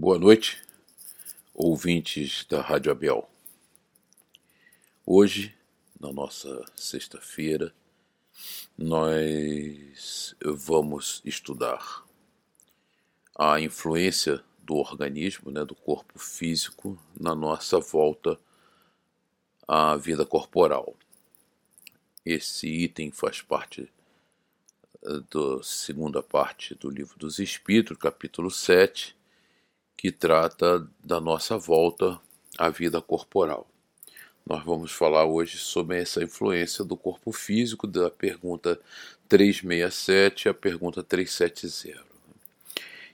Boa noite, ouvintes da Rádio Abel. Hoje, na nossa sexta-feira, nós vamos estudar a influência do organismo, né, do corpo físico, na nossa volta à vida corporal. Esse item faz parte eh, da segunda parte do livro dos Espíritos, capítulo 7, que trata da nossa volta à vida corporal. Nós vamos falar hoje sobre essa influência do corpo físico, da pergunta 367 à pergunta 370.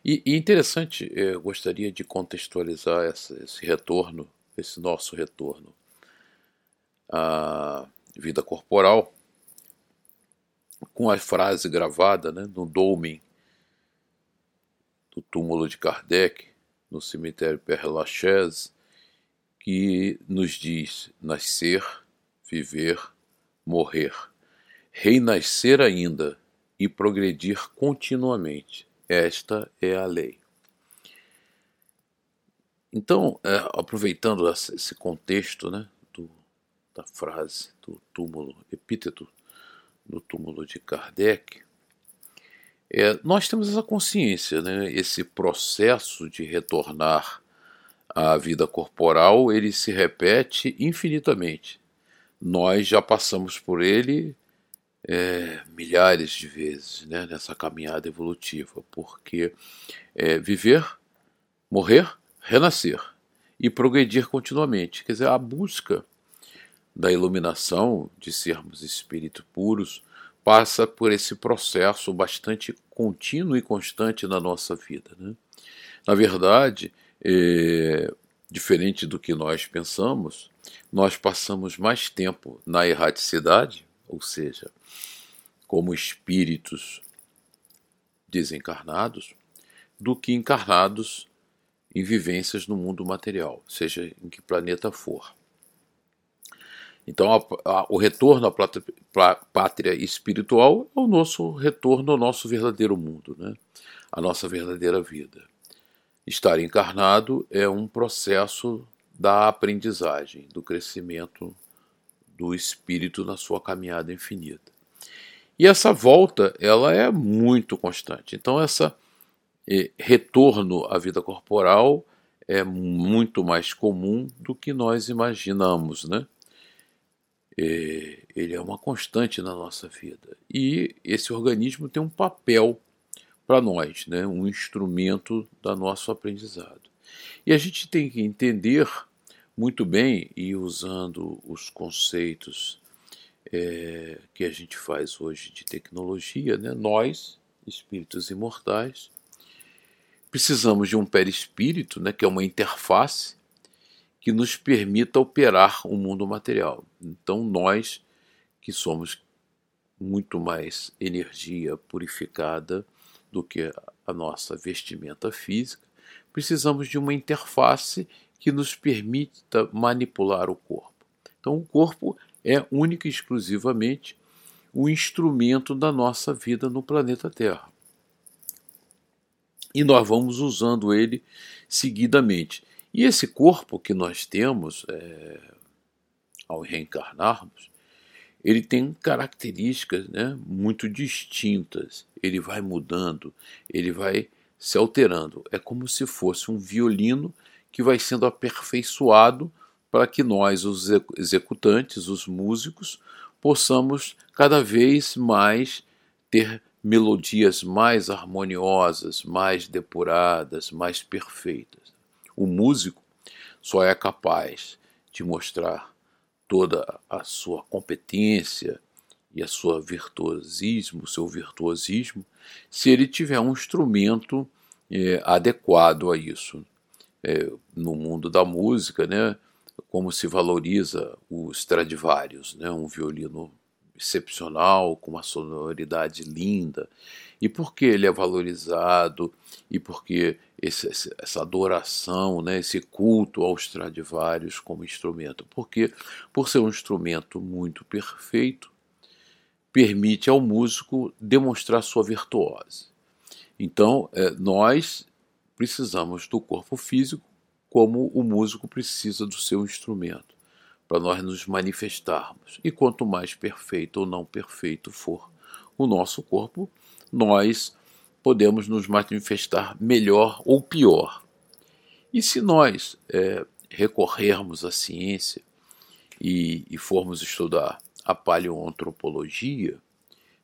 E, e interessante, eu gostaria de contextualizar essa, esse retorno, esse nosso retorno à vida corporal, com a frase gravada né, no dolmen do túmulo de Kardec, no cemitério Père Lachaise, que nos diz nascer, viver, morrer, renascer ainda e progredir continuamente. Esta é a lei. Então, é, aproveitando esse contexto né, do, da frase do túmulo, epíteto no túmulo de Kardec, é, nós temos essa consciência, né, esse processo de retornar à vida corporal, ele se repete infinitamente. Nós já passamos por ele é, milhares de vezes né, nessa caminhada evolutiva, porque é, viver, morrer, renascer e progredir continuamente. Quer dizer, a busca da iluminação, de sermos espíritos puros, passa por esse processo bastante contínuo e constante na nossa vida. Né? Na verdade, é, diferente do que nós pensamos, nós passamos mais tempo na erraticidade, ou seja, como espíritos desencarnados, do que encarnados em vivências no mundo material, seja em que planeta for. Então, a, a, o retorno à pátria espiritual é o nosso retorno ao nosso verdadeiro mundo, né? a nossa verdadeira vida. Estar encarnado é um processo da aprendizagem, do crescimento do espírito na sua caminhada infinita. E essa volta, ela é muito constante. Então, essa eh, retorno à vida corporal é muito mais comum do que nós imaginamos, né? É, ele é uma constante na nossa vida. E esse organismo tem um papel para nós, né? um instrumento da nosso aprendizado. E a gente tem que entender muito bem, e usando os conceitos é, que a gente faz hoje de tecnologia, né? nós, espíritos imortais, precisamos de um perispírito, né? que é uma interface que nos permita operar o mundo material. Então, nós que somos muito mais energia purificada do que a nossa vestimenta física, precisamos de uma interface que nos permita manipular o corpo. Então, o corpo é única e exclusivamente o instrumento da nossa vida no planeta Terra. E nós vamos usando ele seguidamente. E esse corpo que nós temos é, ao reencarnarmos, ele tem características né, muito distintas. Ele vai mudando, ele vai se alterando. É como se fosse um violino que vai sendo aperfeiçoado para que nós, os executantes, os músicos, possamos cada vez mais ter melodias mais harmoniosas, mais depuradas, mais perfeitas. O músico só é capaz de mostrar toda a sua competência e a sua virtuosismo, seu virtuosismo, se ele tiver um instrumento é, adequado a isso. É, no mundo da música, né, como se valoriza o Stradivarius, né, um violino excepcional, com uma sonoridade linda. E por que ele é valorizado e por que esse, essa adoração, né, esse culto aos Stradivarius como instrumento? Porque, por ser um instrumento muito perfeito, permite ao músico demonstrar sua virtuose. Então, é, nós precisamos do corpo físico como o músico precisa do seu instrumento, para nós nos manifestarmos. E quanto mais perfeito ou não perfeito for o nosso corpo, nós podemos nos manifestar melhor ou pior. E se nós é, recorrermos à ciência e, e formos estudar a paleoantropologia,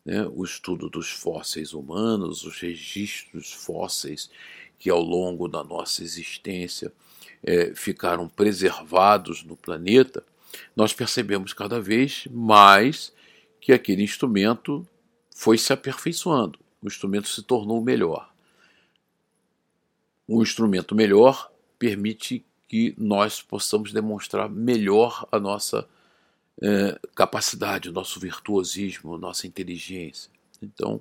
né, o estudo dos fósseis humanos, os registros fósseis que ao longo da nossa existência é, ficaram preservados no planeta, nós percebemos cada vez mais que aquele instrumento foi se aperfeiçoando, o instrumento se tornou melhor. Um instrumento melhor permite que nós possamos demonstrar melhor a nossa é, capacidade, o nosso virtuosismo, nossa inteligência. Então,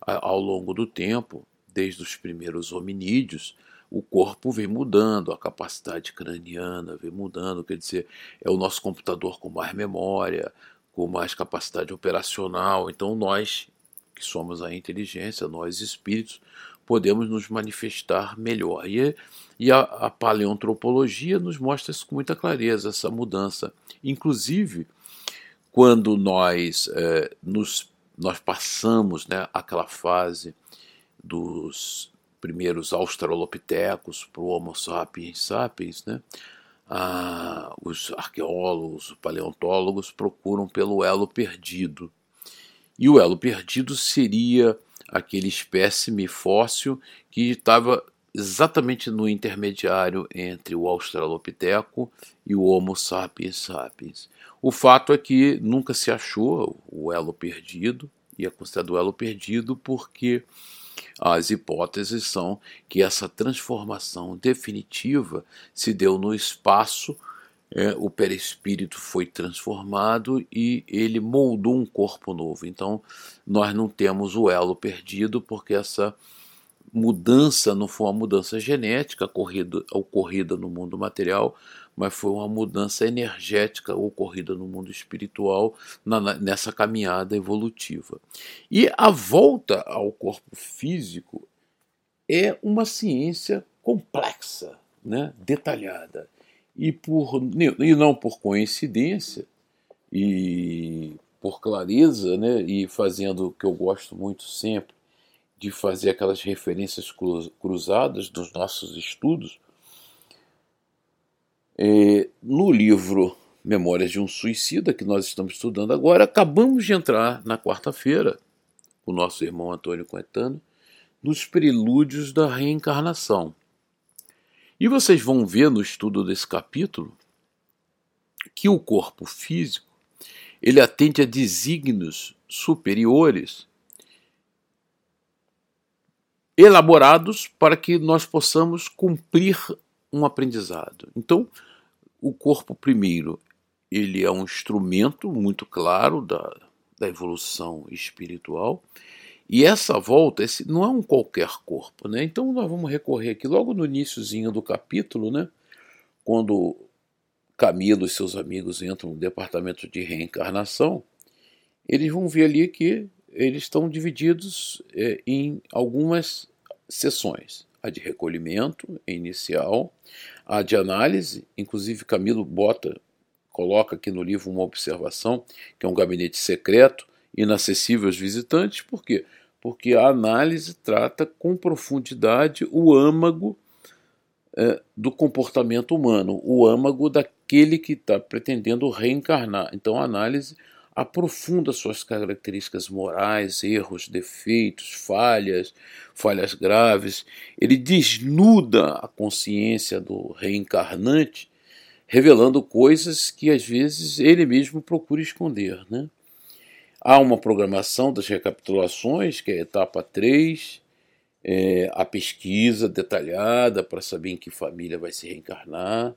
ao longo do tempo, desde os primeiros hominídeos, o corpo vem mudando, a capacidade craniana vem mudando, quer dizer, é o nosso computador com mais memória, com mais capacidade operacional. Então, nós, que somos a inteligência, nós espíritos, podemos nos manifestar melhor. E, e a, a paleoantropologia nos mostra isso com muita clareza, essa mudança. Inclusive, quando nós, é, nos, nós passamos né, aquela fase dos primeiros australopitecos para o Homo sapiens sapiens, né, ah, os arqueólogos, os paleontólogos procuram pelo elo perdido. E o elo perdido seria aquele espécime fóssil que estava exatamente no intermediário entre o Australopiteco e o Homo sapiens sapiens. O fato é que nunca se achou o elo perdido, e é considerado o elo perdido porque as hipóteses são que essa transformação definitiva se deu no espaço, é, o perispírito foi transformado e ele moldou um corpo novo. Então, nós não temos o elo perdido porque essa mudança não foi uma mudança genética ocorrida, ocorrida no mundo material, mas foi uma mudança energética ocorrida no mundo espiritual na, nessa caminhada evolutiva. E a volta ao corpo físico é uma ciência complexa, né, detalhada. E, por, e não por coincidência, e por clareza, né, e fazendo o que eu gosto muito sempre, de fazer aquelas referências cruzadas dos nossos estudos, é, no livro Memórias de um Suicida, que nós estamos estudando agora, acabamos de entrar na quarta-feira, o nosso irmão Antônio Coetano, nos prelúdios da reencarnação. E vocês vão ver no estudo desse capítulo que o corpo físico ele atende a desígnios superiores elaborados para que nós possamos cumprir um aprendizado. Então, o corpo primeiro, ele é um instrumento muito claro da, da evolução espiritual. E essa volta, esse não é um qualquer corpo, né? Então nós vamos recorrer aqui logo no iníciozinho do capítulo, né? Quando Camilo e seus amigos entram no departamento de reencarnação, eles vão ver ali que eles estão divididos é, em algumas sessões. A de recolhimento inicial, a de análise, inclusive Camilo bota, coloca aqui no livro uma observação, que é um gabinete secreto, inacessível aos visitantes, por quê? Porque a análise trata com profundidade o âmago é, do comportamento humano, o âmago daquele que está pretendendo reencarnar. Então a análise aprofunda suas características morais, erros, defeitos, falhas, falhas graves. Ele desnuda a consciência do reencarnante, revelando coisas que às vezes ele mesmo procura esconder. Né? Há uma programação das recapitulações, que é a etapa 3, é, a pesquisa detalhada para saber em que família vai se reencarnar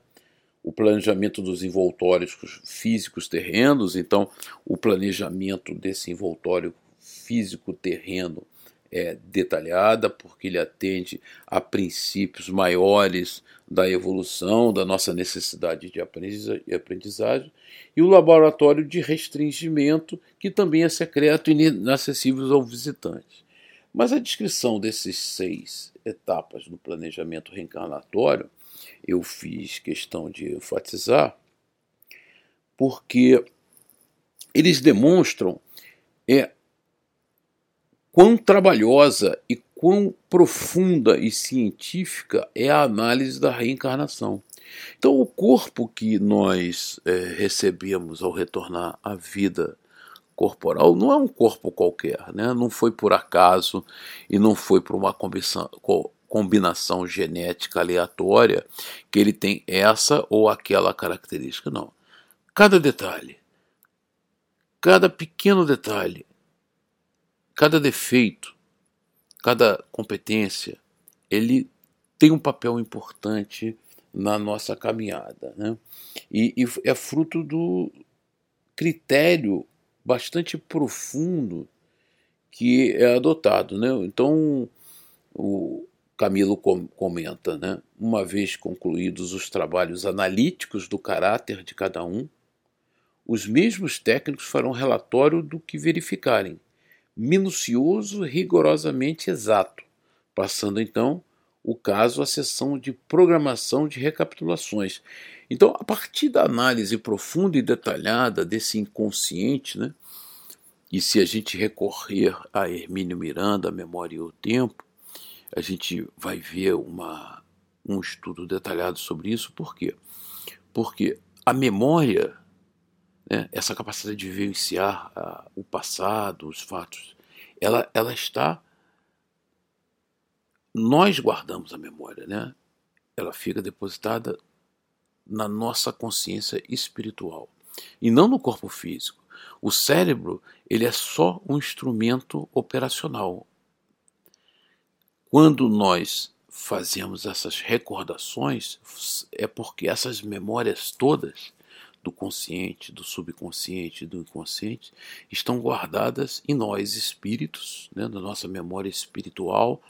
o planejamento dos envoltórios físicos terrenos, então o planejamento desse envoltório físico terreno é detalhada porque ele atende a princípios maiores da evolução, da nossa necessidade de aprendizagem, e o laboratório de restringimento, que também é secreto e inacessível ao visitante. Mas a descrição desses seis etapas do planejamento reencarnatório, eu fiz questão de enfatizar, porque eles demonstram é, quão trabalhosa e quão profunda e científica é a análise da reencarnação. Então, o corpo que nós é, recebemos ao retornar à vida corporal não é um corpo qualquer, né? não foi por acaso e não foi por uma combinação, combinação genética aleatória que ele tem essa ou aquela característica, não. Cada detalhe, cada pequeno detalhe, cada defeito, cada competência, ele tem um papel importante na nossa caminhada. Né? E, e é fruto do critério bastante profundo que é adotado. Né? Então, o Camilo comenta, né? uma vez concluídos os trabalhos analíticos do caráter de cada um, os mesmos técnicos farão relatório do que verificarem, minucioso rigorosamente exato, passando então o caso à sessão de programação de recapitulações. Então, a partir da análise profunda e detalhada desse inconsciente, né, e se a gente recorrer a Hermínio Miranda, a Memória e o Tempo, a gente vai ver uma, um estudo detalhado sobre isso. Por quê? Porque a memória, né, essa capacidade de vivenciar uh, o passado, os fatos, ela, ela está nós guardamos a memória, né? Ela fica depositada na nossa consciência espiritual e não no corpo físico. O cérebro, ele é só um instrumento operacional. Quando nós fazemos essas recordações, é porque essas memórias todas do consciente, do subconsciente, do inconsciente, estão guardadas em nós, espíritos, né, na nossa memória espiritual,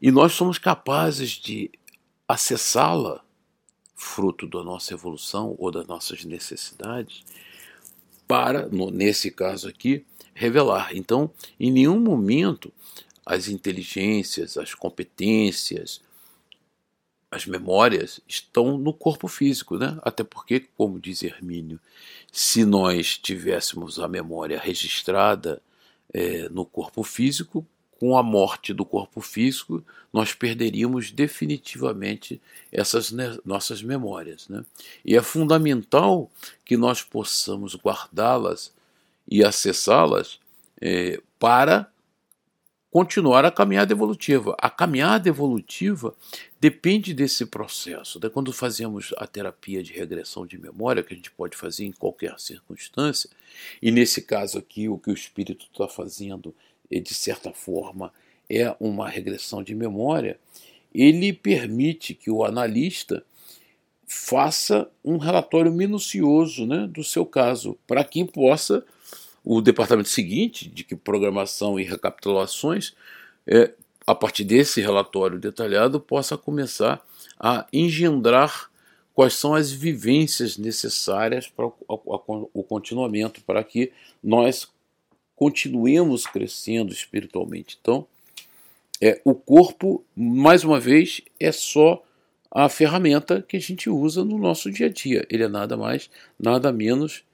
e nós somos capazes de acessá-la, fruto da nossa evolução ou das nossas necessidades, para, no, nesse caso aqui, revelar. Então, em nenhum momento as inteligências, as competências, as memórias estão no corpo físico, né? Até porque, como diz Hermínio, se nós tivéssemos a memória registrada é, no corpo físico, com a morte do corpo físico, nós perderíamos definitivamente essas nossas memórias. Né? E é fundamental que nós possamos guardá-las e acessá-las é, para continuar a caminhada evolutiva. A caminhada evolutiva depende desse processo. Né? Quando fazemos a terapia de regressão de memória, que a gente pode fazer em qualquer circunstância, e nesse caso aqui, o que o espírito está fazendo, é, de certa forma, é uma regressão de memória, ele permite que o analista faça um relatório minucioso né, do seu caso, para quem possa o departamento seguinte, de que programação e recapitulações, é, a partir desse relatório detalhado, possa começar a engendrar quais são as vivências necessárias para o, continuamento, para que nós continuemos crescendo espiritualmente. Então, é, o corpo, mais uma vez, é só a ferramenta que a gente usa no nosso dia a dia. Ele é nada mais, nada menos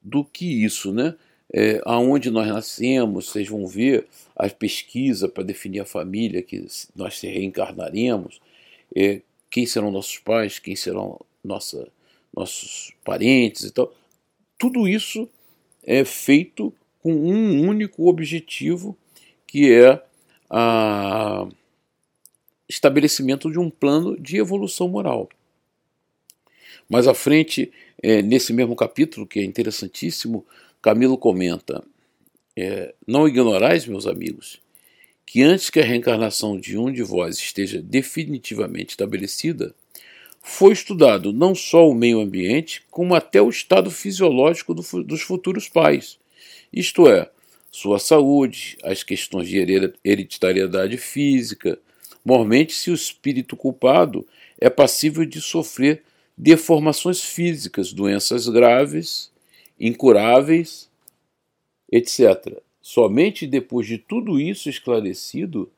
do que isso, né? É, aonde nós nascemos, vocês vão ver a pesquisa para definir a família que nós se reencarnaremos, é, quem serão nossos pais, quem serão nossa, nossos parentes e tal. Tudo isso é feito com um único objetivo, que é o estabelecimento de um plano de evolução moral. Mais à frente, é, nesse mesmo capítulo, que é interessantíssimo, Camilo comenta: é, Não ignorais, meus amigos, que antes que a reencarnação de um de vós esteja definitivamente estabelecida, foi estudado não só o meio ambiente, como até o estado fisiológico do, dos futuros pais, isto é, sua saúde, as questões de hereditariedade física, mormente se o espírito culpado é passível de sofrer deformações físicas, doenças graves, incuráveis, etc. Somente depois de tudo isso esclarecido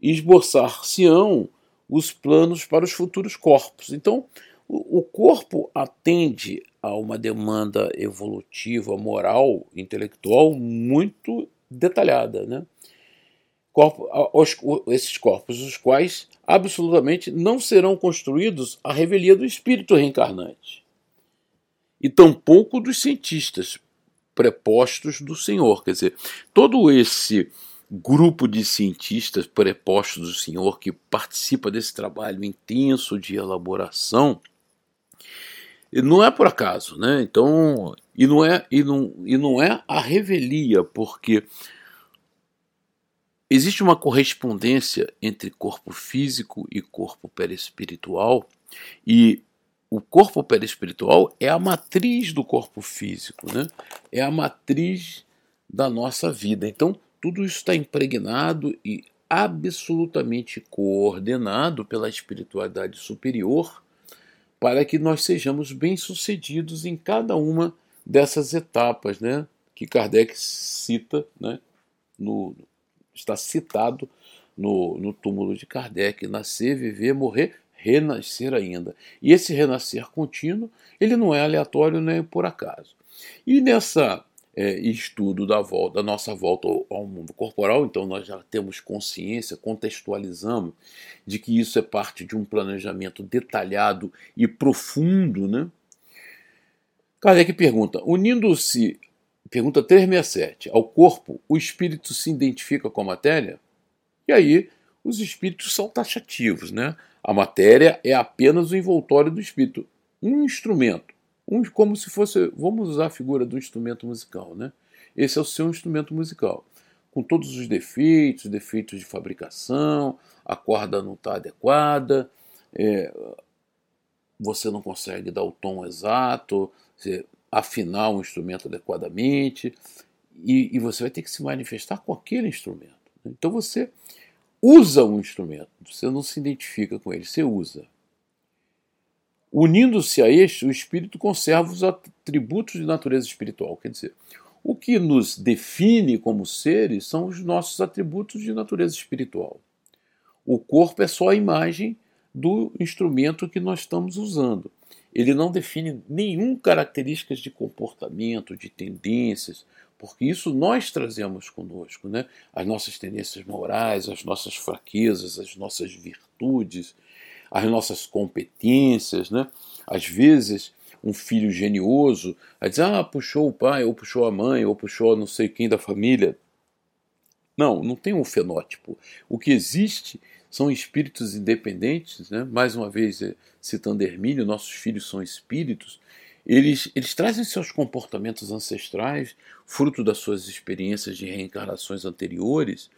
esboçar-se-ão os planos para os futuros corpos. Então, o corpo atende a uma demanda evolutiva, moral, intelectual muito detalhada. Né? Corpo, os, esses corpos, os quais absolutamente não serão construídos à revelia do espírito reencarnante, e tampouco dos cientistas prepostos do Senhor. Quer dizer, todo esse grupo de cientistas prepostos do Senhor que participa desse trabalho intenso de elaboração não é por acaso, né? Então, e não é e não, e não é a revelia, porque existe uma correspondência entre corpo físico e corpo perispiritual, e o corpo perispiritual é a matriz do corpo físico, né? É a matriz da nossa vida. Então, tudo isso está impregnado e absolutamente coordenado pela espiritualidade superior para que nós sejamos bem-sucedidos em cada uma dessas etapas né, que Kardec cita, né, no, está citado no, no túmulo de Kardec: nascer, viver, morrer, renascer ainda. E esse renascer contínuo, ele não é aleatório nem por acaso. E nessa é, estudo da volta, da nossa volta ao mundo corporal, então nós já temos consciência, contextualizamos de que isso é parte de um planejamento detalhado e profundo, né? Kardec pergunta: unindo-se, pergunta 367, ao corpo, o espírito se identifica com a matéria? E aí, os espíritos são taxativos, né? A matéria é apenas o envoltório do espírito, um instrumento um, como se fosse, vamos usar a figura do instrumento musical, né? Esse é o seu instrumento musical, com todos os defeitos, defeitos de fabricação, a corda não está adequada, é, você não consegue dar o tom exato, afinar o instrumento adequadamente, e, e, você vai ter que se manifestar com aquele instrumento. Então você usa um instrumento, você não se identifica com ele, você usa. Unindo-se a este, o espírito conserva os atributos de natureza espiritual. Quer dizer, o que nos define como seres são os nossos atributos de natureza espiritual. O corpo é só a imagem do instrumento que nós estamos usando. Ele não define nenhuma características de comportamento, de tendências, porque isso nós trazemos conosco, né? As nossas tendências morais, as nossas fraquezas, as nossas virtudes, as nossas competências, né? Às vezes, um filho genioso a dizer, ah, puxou o pai, ou puxou a mãe, ou puxou não sei quem da família. Não, não tem um fenótipo. O que existe são espíritos independentes, né? mais uma vez eh, citando Hermínio, nossos filhos são espíritos, eles, eles trazem seus comportamentos ancestrais, fruto das suas experiências de reencarnações anteriores,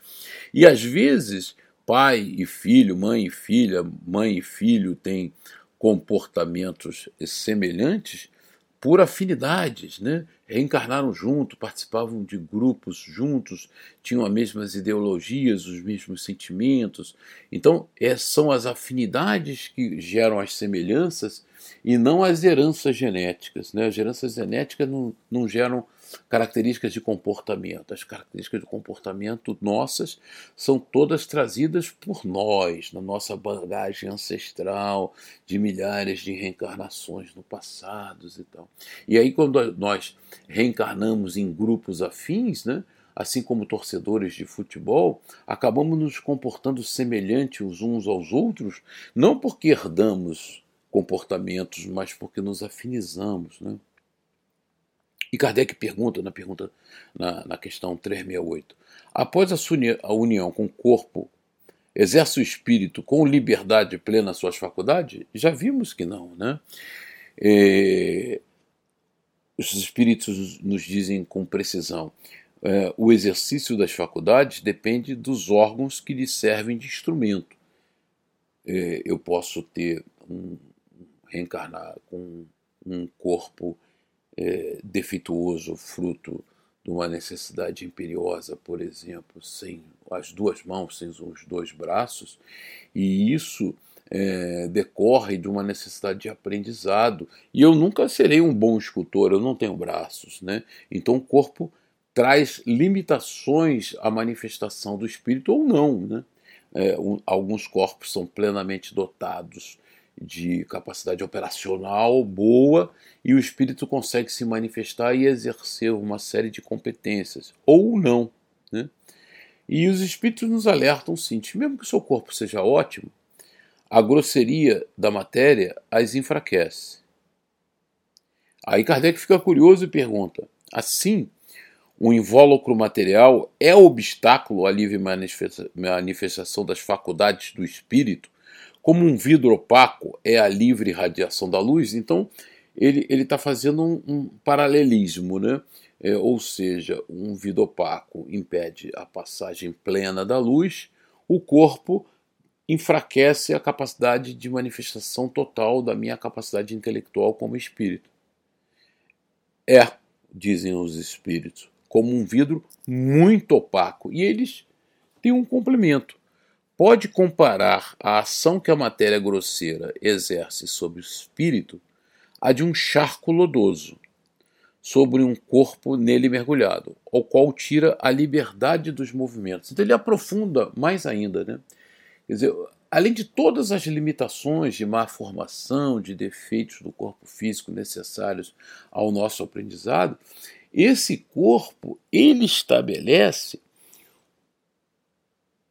e às vezes pai e filho, mãe e filha, mãe e filho têm comportamentos semelhantes por afinidades, né? reencarnaram juntos, participavam de grupos juntos, tinham as mesmas ideologias, os mesmos sentimentos. Então, é, são as afinidades que geram as semelhanças e não as heranças genéticas. Né? As heranças genéticas não, não geram características de comportamento. As características de comportamento nossas são todas trazidas por nós, na nossa bagagem ancestral, de milhares de reencarnações no passado e tal. E aí, quando nós reencarnamos em grupos afins, né? assim como torcedores de futebol, acabamos nos comportando semelhante os uns aos outros, não porque herdamos comportamentos, mas porque nos afinizamos. Né? E Kardec pergunta na pergunta na, na questão 368: após a união com o corpo, exerce o espírito com liberdade plena suas faculdades? Já vimos que não, né? É, os espíritos nos dizem com precisão: é, o exercício das faculdades depende dos órgãos que lhe servem de instrumento. É, eu posso ter um reencarnar com um corpo é, defeituoso, fruto de uma necessidade imperiosa, por exemplo, sem as duas mãos, sem os dois braços, e isso é, decorre de uma necessidade de aprendizado. E eu nunca serei um bom escultor, eu não tenho braços, né? Então o corpo traz limitações à manifestação do espírito ou não, né? é, um, alguns corpos são plenamente dotados de capacidade operacional boa e o espírito consegue se manifestar e exercer uma série de competências, ou não. Né? E os espíritos nos alertam sim, mesmo que o seu corpo seja ótimo, a grosseria da matéria as enfraquece. Aí Kardec fica curioso e pergunta: assim, o invólucro material é obstáculo à livre manifestação das faculdades do espírito, como um vidro opaco é a livre radiação da luz? Então, ele está fazendo um, um, paralelismo, né? É, ou seja, um vidro opaco impede a passagem plena da luz, o corpo enfraquece a capacidade de manifestação total da minha capacidade intelectual como espírito. É, dizem os espíritos, como um vidro muito opaco. E eles têm um complemento. Pode comparar a ação que a matéria grosseira exerce sobre o espírito à de um charco lodoso sobre um corpo nele mergulhado, ao qual tira a liberdade dos movimentos. Então ele aprofunda mais ainda, né? Quer dizer, além de todas as limitações de má formação, de defeitos do corpo físico necessários ao nosso aprendizado, esse corpo ele estabelece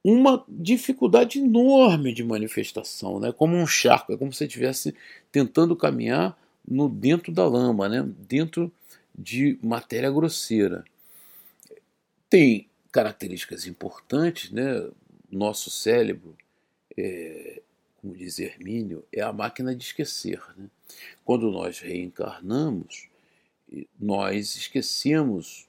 uma dificuldade enorme de manifestação, né? como um charco, é como se estivesse tentando caminhar no dentro da lama, né? dentro de matéria grosseira. Tem características importantes, né? nosso cérebro é, como diz Hermínio, é a máquina de esquecer. Né? Quando nós reencarnamos, nós esquecemos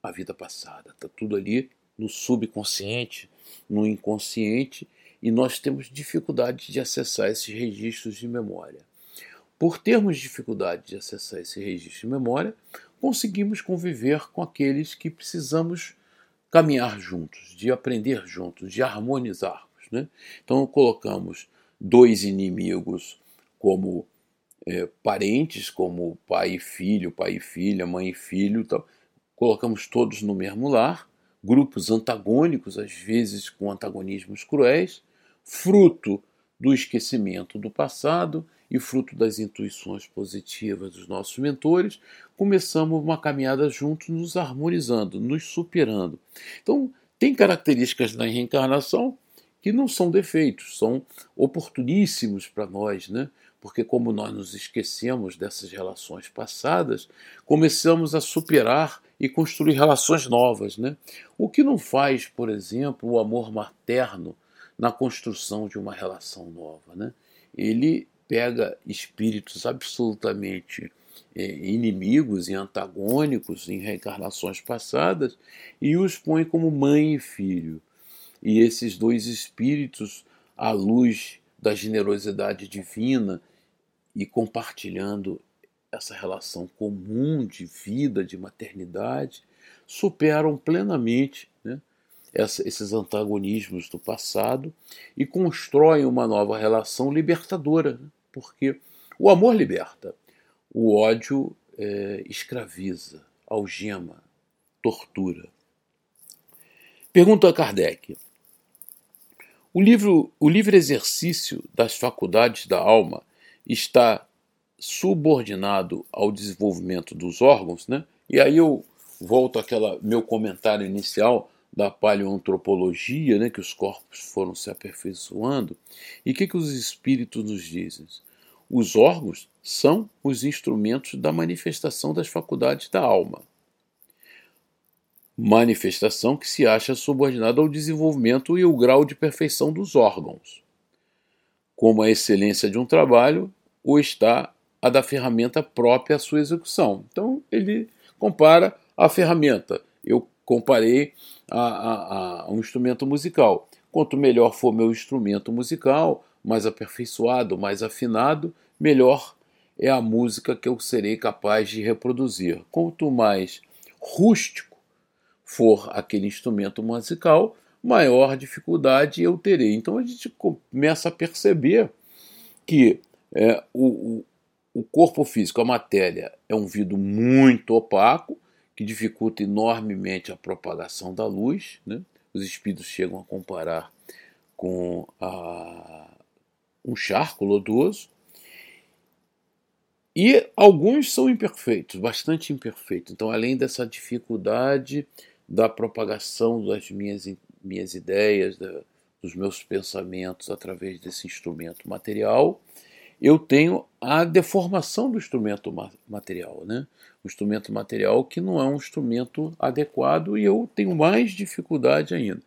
a vida passada. Está tudo ali no subconsciente, no inconsciente, e nós temos dificuldade de acessar esses registros de memória. Por termos dificuldade de acessar esse registro de memória, conseguimos conviver com aqueles que precisamos caminhar juntos, de aprender juntos, de harmonizar. Né? Então colocamos dois inimigos como é, parentes, como pai e filho, pai e filha, mãe e filho, colocamos todos no mesmo lar, grupos antagônicos, às vezes com antagonismos cruéis, fruto do esquecimento do passado e fruto das intuições positivas dos nossos mentores, começamos uma caminhada juntos, nos harmonizando, nos superando. Então, tem características na reencarnação que não são defeitos, são oportuníssimos para nós, né? Porque como nós nos esquecemos dessas relações passadas, começamos a superar e construir relações novas, né? O que não faz, por exemplo, o amor materno na construção de uma relação nova, né? Ele pega espíritos absolutamente é, inimigos e antagônicos em reencarnações passadas e os põe como mãe e filho e esses dois espíritos, à luz da generosidade divina e compartilhando essa relação comum de vida, de maternidade, superam plenamente né, esses antagonismos do passado e constroem uma nova relação libertadora, né, porque o amor liberta, o ódio é, escraviza, algema, tortura. Pergunta a Kardec: o, livro, o livre exercício das faculdades da alma está subordinado ao desenvolvimento dos órgãos, né? E aí eu volto àquela meu comentário inicial da paleoantropologia, né, que os corpos foram se aperfeiçoando. E o que, que os espíritos nos dizem? Os órgãos são os instrumentos da manifestação das faculdades da alma manifestação que se acha subordinada ao desenvolvimento e o grau de perfeição dos órgãos. Como a excelência de um trabalho, ou está a da ferramenta própria à sua execução. Então, ele compara a ferramenta. Eu comparei a, a, a um instrumento musical. Quanto melhor for meu instrumento musical, mais aperfeiçoado, mais afinado, melhor é a música que eu serei capaz de reproduzir. Quanto mais rústico, for aquele instrumento musical, maior dificuldade eu terei. Então a gente começa a perceber que é, o, o corpo físico, a matéria, é um vidro muito opaco, que dificulta enormemente a propagação da luz. Né? Os espíritos chegam a comparar com a, um charco lodoso. E alguns são imperfeitos, bastante imperfeitos. Então, além dessa dificuldade da propagação das minhas, minhas ideias, da, dos meus pensamentos através desse instrumento material, eu tenho a deformação do instrumento material, né? O instrumento material que não é um instrumento adequado e eu tenho mais dificuldade ainda.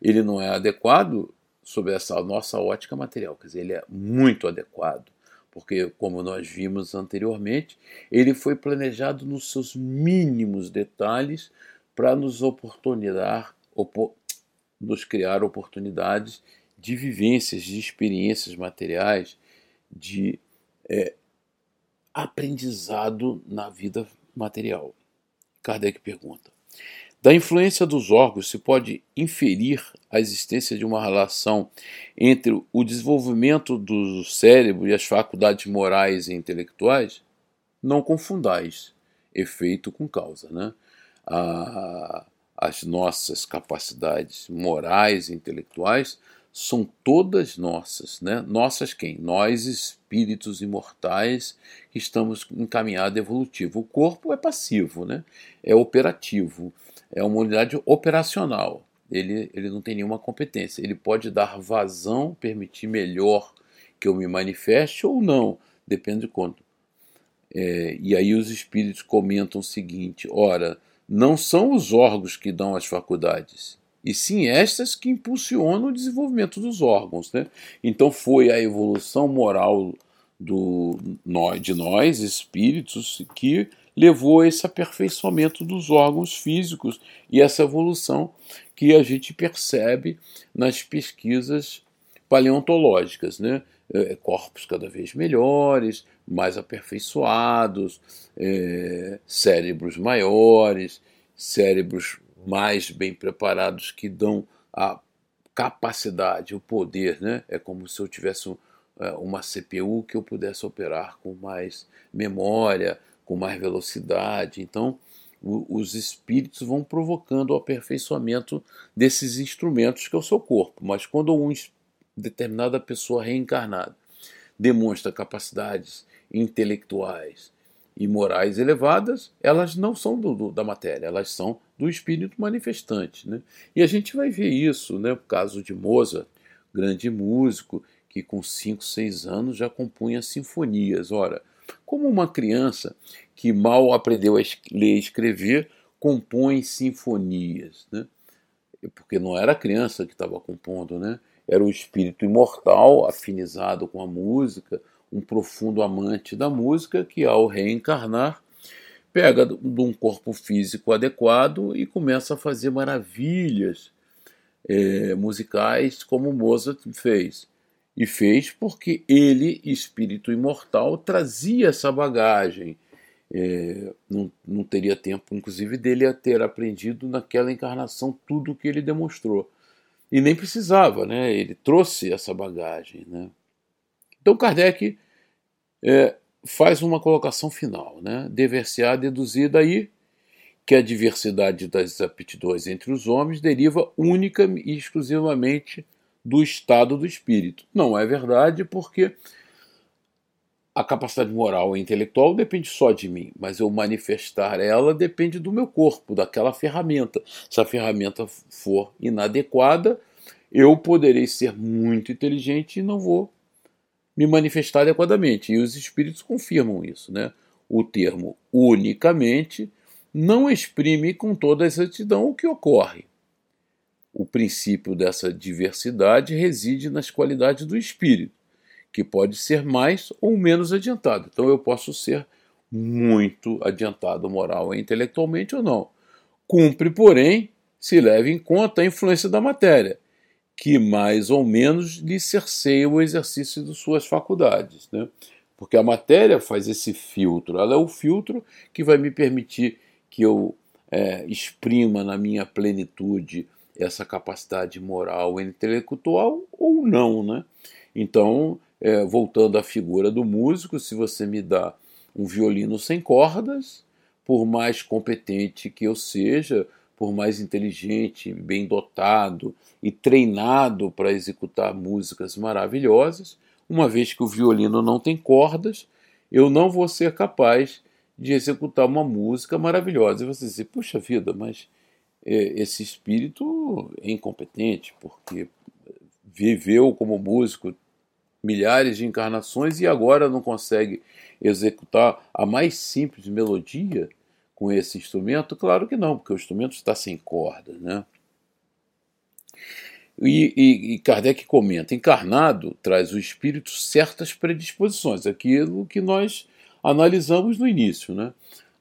Ele não é adequado sob essa nossa ótica material, quer dizer, ele é muito adequado, porque como nós vimos anteriormente, ele foi planejado nos seus mínimos detalhes para nos oportunizar, nos criar oportunidades de vivências, de experiências materiais, de é, aprendizado na vida material. Kardec pergunta: da influência dos órgãos se pode inferir a existência de uma relação entre o desenvolvimento do cérebro e as faculdades morais e intelectuais? Não confundais efeito com causa, né? A, as nossas capacidades morais e intelectuais são todas nossas, né? Nossas quem? Nós, espíritos imortais, que estamos em caminhada evolutiva. O corpo é passivo, né? É operativo, é uma unidade operacional. Ele, ele não tem nenhuma competência. Ele pode dar vazão, permitir melhor que eu me manifeste ou não, depende de quanto. É, e aí os espíritos comentam o seguinte: ora, não são os órgãos que dão as faculdades, e sim estas que impulsionam o desenvolvimento dos órgãos. Né? Então foi a evolução moral do, de nós, espíritos, que levou a esse aperfeiçoamento dos órgãos físicos e essa evolução que a gente percebe nas pesquisas paleontológicas, né? É, corpos cada vez melhores, mais aperfeiçoados, é, cérebros maiores, cérebros mais bem preparados que dão a capacidade, o poder, né? É como se eu tivesse um, é, uma CPU que eu pudesse operar com mais memória, com mais velocidade. Então, os espíritos vão provocando o aperfeiçoamento desses instrumentos que é o seu corpo. Mas quando uma determinada pessoa reencarnada demonstra capacidades intelectuais e morais elevadas, elas não são do, do, da matéria, elas são do espírito manifestante. Né? E a gente vai ver isso, né? o caso de Mozart, grande músico, que com 5, 6 anos já compunha sinfonias. Ora, como uma criança que mal aprendeu a ler e escrever compõe sinfonias, né? Porque não era a criança que estava compondo, né? Era o espírito imortal, afinizado com a música, um profundo amante da música que, ao reencarnar, pega de um corpo físico adequado e começa a fazer maravilhas é, musicais, como Mozart fez. E fez porque ele, espírito imortal, trazia essa bagagem. É, não, não teria tempo, inclusive, dele a ter aprendido naquela encarnação tudo o que ele demonstrou. E nem precisava, né? ele trouxe essa bagagem. Né? Então Kardec é, faz uma colocação final. Né? Dever-se-á deduzir daí que a diversidade das aptidões entre os homens deriva única e exclusivamente do estado do espírito. Não é verdade, porque a capacidade moral e intelectual depende só de mim, mas eu manifestar ela depende do meu corpo, daquela ferramenta. Se a ferramenta for inadequada, eu poderei ser muito inteligente e não vou me manifestar adequadamente. E os espíritos confirmam isso. Né? O termo unicamente não exprime com toda exatidão o que ocorre. O princípio dessa diversidade reside nas qualidades do espírito, que pode ser mais ou menos adiantado. Então eu posso ser muito adiantado moral e intelectualmente ou não. Cumpre, porém, se leve em conta a influência da matéria, que mais ou menos lhe cerceia o exercício de suas faculdades. Né? Porque a matéria faz esse filtro, ela é o filtro que vai me permitir que eu é, exprima na minha plenitude essa capacidade moral e intelectual ou não, né? Então, é, voltando à figura do músico, se você me dá um violino sem cordas, por mais competente que eu seja, por mais inteligente, bem dotado e treinado para executar músicas maravilhosas, uma vez que o violino não tem cordas, eu não vou ser capaz de executar uma música maravilhosa. E você diz, puxa vida, mas é, esse espírito é incompetente, porque viveu como músico milhares de encarnações e agora não consegue executar a mais simples melodia com esse instrumento? Claro que não, porque o instrumento está sem cordas, né? E, e, e, Kardec comenta: encarnado traz o espírito certas predisposições, aquilo que nós analisamos no início. Né?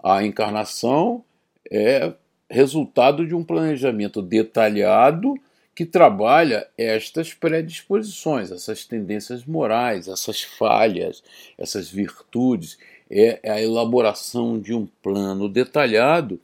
A encarnação é resultado de um planejamento detalhado que trabalha estas predisposições, essas tendências morais, essas falhas, essas virtudes. É a elaboração de um plano detalhado,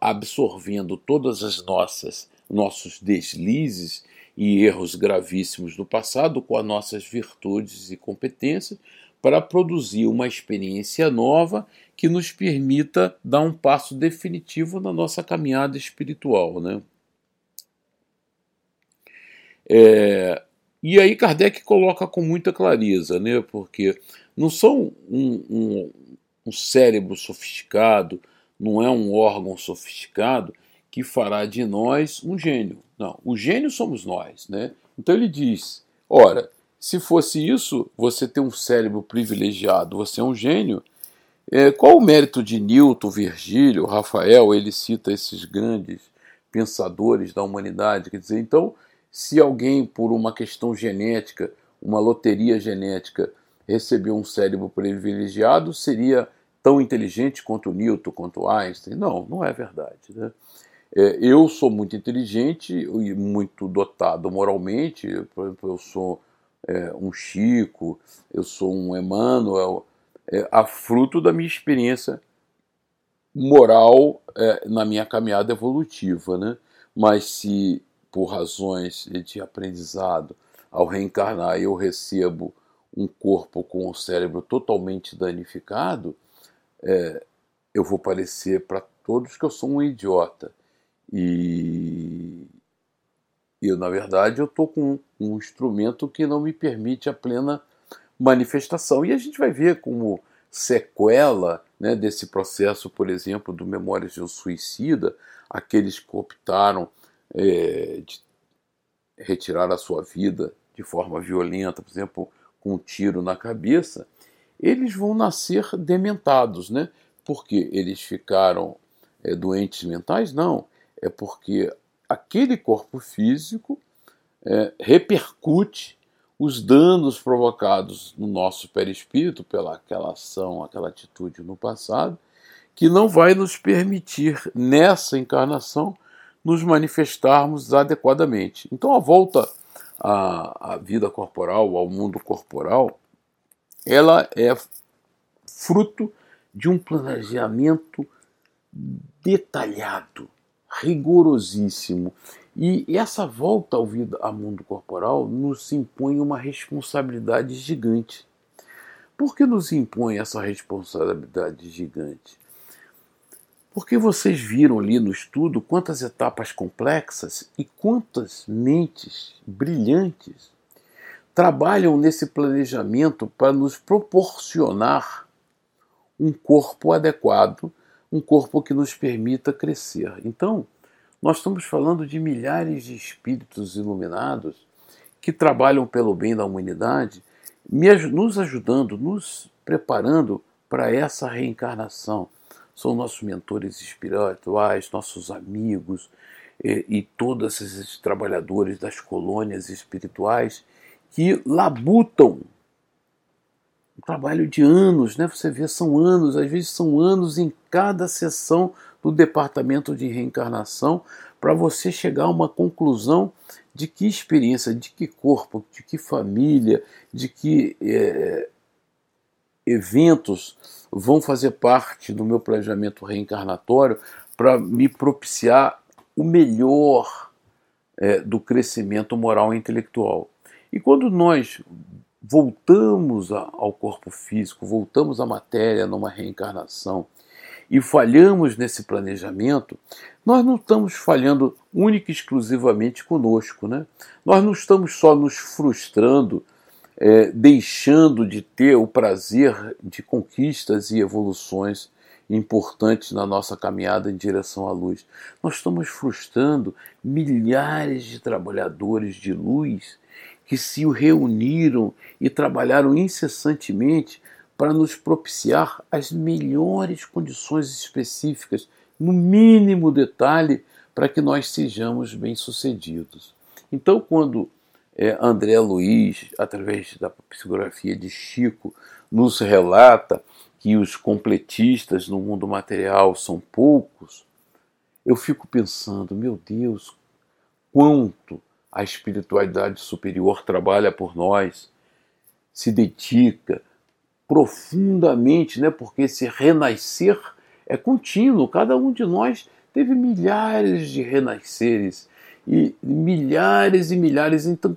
absorvendo todas as nossas nossos deslizes e erros gravíssimos do passado com as nossas virtudes e competências para produzir uma experiência nova que nos permita dar um passo definitivo na nossa caminhada espiritual. Né? É, e aí Kardec coloca com muita clareza, né? porque não são um, um, um cérebro sofisticado, não é um órgão sofisticado que fará de nós um gênio. Não, o gênio somos nós. Né? Então ele diz: ora, se fosse isso, você tem um cérebro privilegiado, você é um gênio. É, qual o mérito de Newton, Virgílio, Rafael? Ele cita esses grandes pensadores da humanidade. Quer dizer, então, se alguém, por uma questão genética, uma loteria genética, recebeu um cérebro privilegiado, seria tão inteligente quanto Newton, quanto Einstein? Não, não é verdade. Né? É, eu sou muito inteligente e muito dotado moralmente, por exemplo, eu sou é, um Chico, eu sou um Emmanuel, é, a fruto da minha experiência moral é, na minha caminhada evolutiva. Né? Mas se por razões de aprendizado, ao reencarnar eu recebo um corpo com o cérebro totalmente danificado, é, eu vou parecer para todos que eu sou um idiota. E eu, na verdade, eu estou com um instrumento que não me permite a plena manifestação. E a gente vai ver como sequela né, desse processo, por exemplo, do Memórias de um Suicida, aqueles que optaram é, de retirar a sua vida de forma violenta, por exemplo, com um tiro na cabeça, eles vão nascer dementados, né? Porque eles ficaram é, doentes mentais? Não é porque aquele corpo físico é, repercute os danos provocados no nosso perispírito pela aquela ação, aquela atitude no passado, que não vai nos permitir nessa encarnação nos manifestarmos adequadamente. Então a volta à, à vida corporal, ao mundo corporal, ela é fruto de um planejamento detalhado rigorosíssimo. E essa volta ao, vida, ao mundo corporal nos impõe uma responsabilidade gigante. Por que nos impõe essa responsabilidade gigante? Porque vocês viram ali no estudo quantas etapas complexas e quantas mentes brilhantes trabalham nesse planejamento para nos proporcionar um corpo adequado um corpo que nos permita crescer. Então, nós estamos falando de milhares de espíritos iluminados que trabalham pelo bem da humanidade, nos ajudando, nos preparando para essa reencarnação. São nossos mentores espirituais, nossos amigos e, e todos esses trabalhadores das colônias espirituais que labutam um trabalho de anos, né? Você vê, são anos, às vezes são anos em cada sessão do departamento de reencarnação para você chegar a uma conclusão de que experiência, de que corpo, de que família, de que é, eventos vão fazer parte do meu planejamento reencarnatório para me propiciar o melhor é, do crescimento moral e intelectual. E quando nós voltamos ao corpo físico, voltamos à matéria numa reencarnação e falhamos nesse planejamento, nós não estamos falhando única e exclusivamente conosco. Né? Nós não estamos só nos frustrando, é, deixando de ter o prazer de conquistas e evoluções importantes na nossa caminhada em direção à luz. Nós estamos frustrando milhares de trabalhadores de luz que se reuniram e trabalharam incessantemente para nos propiciar as melhores condições específicas, no mínimo detalhe, para que nós sejamos bem-sucedidos. Então, quando é, André Luiz, através da psicografia de Chico, nos relata que os completistas no mundo material são poucos, eu fico pensando, meu Deus, quanto a espiritualidade superior trabalha por nós, se dedica profundamente, né? porque esse renascer é contínuo, cada um de nós teve milhares de renasceres e milhares e milhares, então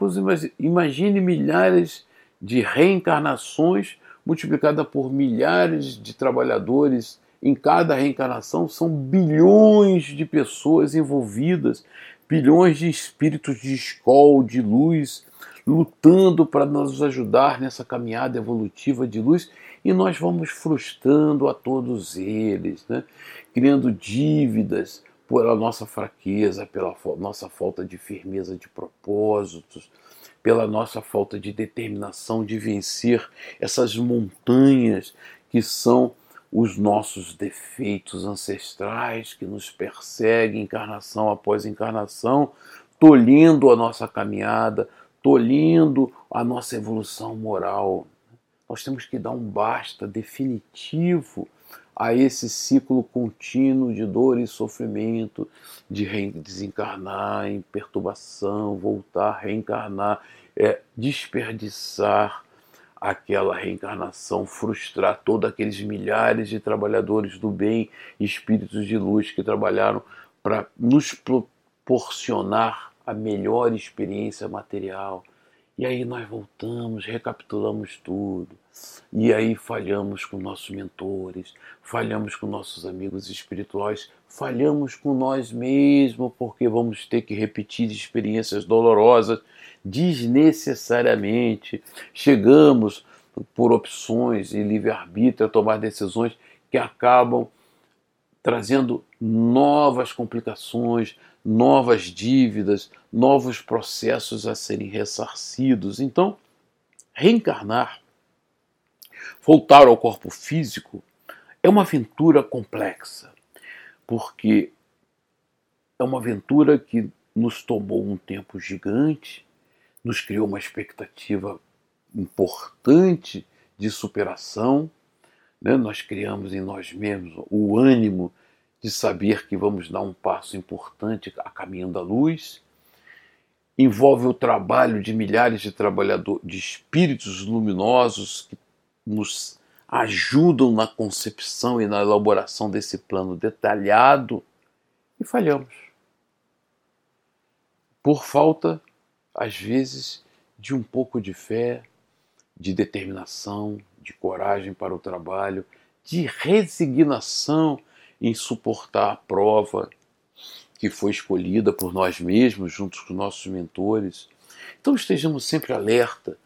imagine milhares de reencarnações multiplicada por milhares de trabalhadores em cada reencarnação, são bilhões de pessoas envolvidas, bilhões de espíritos de escola, de luz, lutando para nos ajudar nessa caminhada evolutiva de luz e nós vamos frustrando a todos eles, né? criando dívidas pela nossa fraqueza, pela nossa falta de firmeza de propósitos, pela nossa falta de determinação de vencer essas montanhas que são os nossos defeitos ancestrais que nos perseguem encarnação após encarnação, tolhendo a nossa caminhada, tolhendo a nossa evolução moral. Nós temos que dar um basta definitivo a esse ciclo contínuo de dor e sofrimento, de desencarnar em perturbação, voltar, reencarnar, é, desperdiçar aquela reencarnação, frustrar todos aqueles milhares de trabalhadores do bem, espíritos de luz que trabalharam para nos proporcionar a melhor experiência material. E aí nós voltamos, recapitulamos tudo. E aí falhamos com nossos mentores, falhamos com nossos amigos espirituais, falhamos com nós mesmos, porque vamos ter que repetir experiências dolorosas desnecessariamente. Chegamos por opções e livre-arbítrio a tomar decisões que acabam trazendo novas complicações, novas dívidas, novos processos a serem ressarcidos. Então, reencarnar Voltar ao corpo físico é uma aventura complexa, porque é uma aventura que nos tomou um tempo gigante, nos criou uma expectativa importante de superação. Né? Nós criamos em nós mesmos o ânimo de saber que vamos dar um passo importante a caminho da luz. Envolve o trabalho de milhares de trabalhadores, de espíritos luminosos que nos ajudam na concepção e na elaboração desse plano detalhado e falhamos. Por falta, às vezes, de um pouco de fé, de determinação, de coragem para o trabalho, de resignação em suportar a prova que foi escolhida por nós mesmos, juntos com nossos mentores. Então estejamos sempre alerta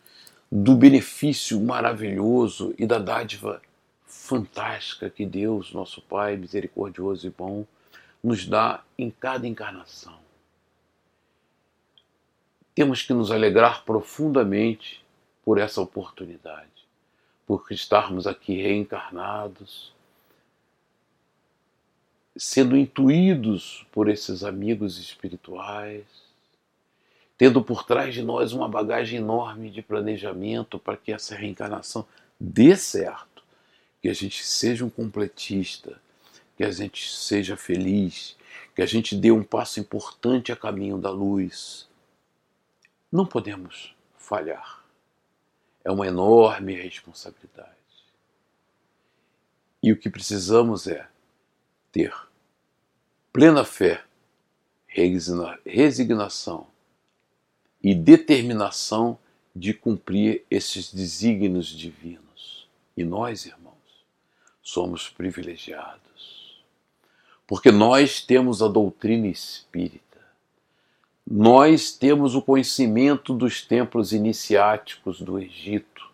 do benefício maravilhoso e da dádiva fantástica que Deus, nosso Pai misericordioso e bom, nos dá em cada encarnação. Temos que nos alegrar profundamente por essa oportunidade, por estarmos aqui reencarnados, sendo intuídos por esses amigos espirituais, tendo por trás de nós uma bagagem enorme de planejamento para que essa reencarnação dê certo, que a gente seja um completista, que a gente seja feliz, que a gente dê um passo importante a caminho da luz. Não podemos falhar. É uma enorme responsabilidade. E o que precisamos é ter plena fé, resignação e determinação de cumprir esses desígnios divinos. E nós, irmãos, somos privilegiados. Porque nós temos a doutrina espírita. Nós temos o conhecimento dos templos iniciáticos do Egito.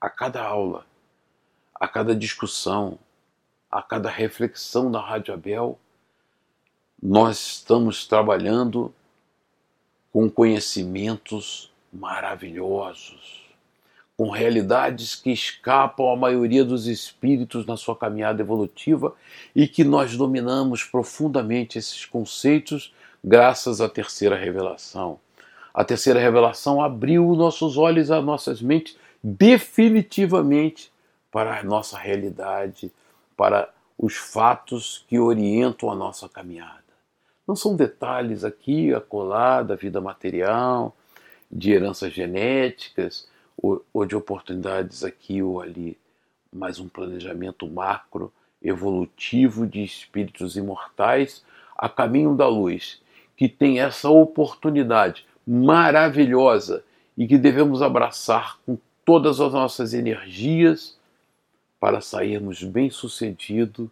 A cada aula, a cada discussão, a cada reflexão da Rádio Abel, nós estamos trabalhando com conhecimentos maravilhosos, com realidades que escapam à maioria dos espíritos na sua caminhada evolutiva e que nós dominamos profundamente esses conceitos graças à terceira revelação. A terceira revelação abriu nossos olhos, as nossas mentes definitivamente para a nossa realidade, para os fatos que orientam a nossa caminhada. Não são detalhes aqui, acolá, da vida material, de heranças genéticas ou, ou de oportunidades aqui ou ali, mas um planejamento macro, evolutivo de espíritos imortais a caminho da luz, que tem essa oportunidade maravilhosa e que devemos abraçar com todas as nossas energias para sairmos bem-sucedido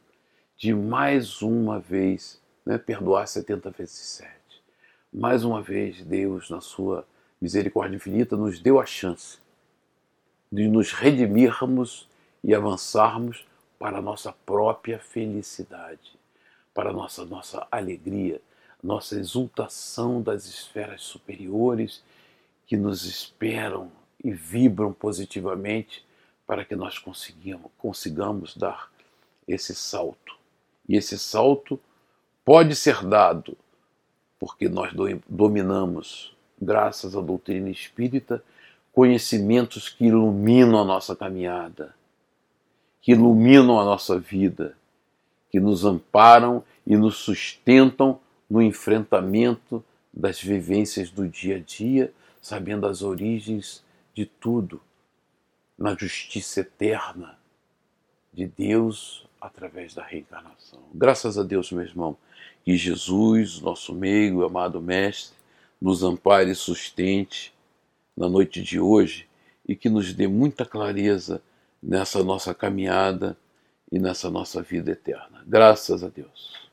de mais uma vez, né, perdoar 70 vezes 7. Mais uma vez, Deus, na sua misericórdia infinita, nos deu a chance de nos redimirmos e avançarmos para a nossa própria felicidade, para a nossa, nossa alegria, nossa exultação das esferas superiores que nos esperam e vibram positivamente para que nós consigamos, consigamos dar esse salto. E esse salto pode ser dado porque nós dominamos, graças à doutrina espírita, conhecimentos que iluminam a nossa caminhada, que iluminam a nossa vida, que nos amparam e nos sustentam no enfrentamento das vivências do dia a dia, sabendo as origens de tudo na justiça eterna de Deus através da reencarnação. Graças a Deus, meu irmão, que Jesus, nosso meio, amado Mestre, nos ampare e sustente na noite de hoje e que nos dê muita clareza nessa nossa caminhada e nessa nossa vida eterna. Graças a Deus.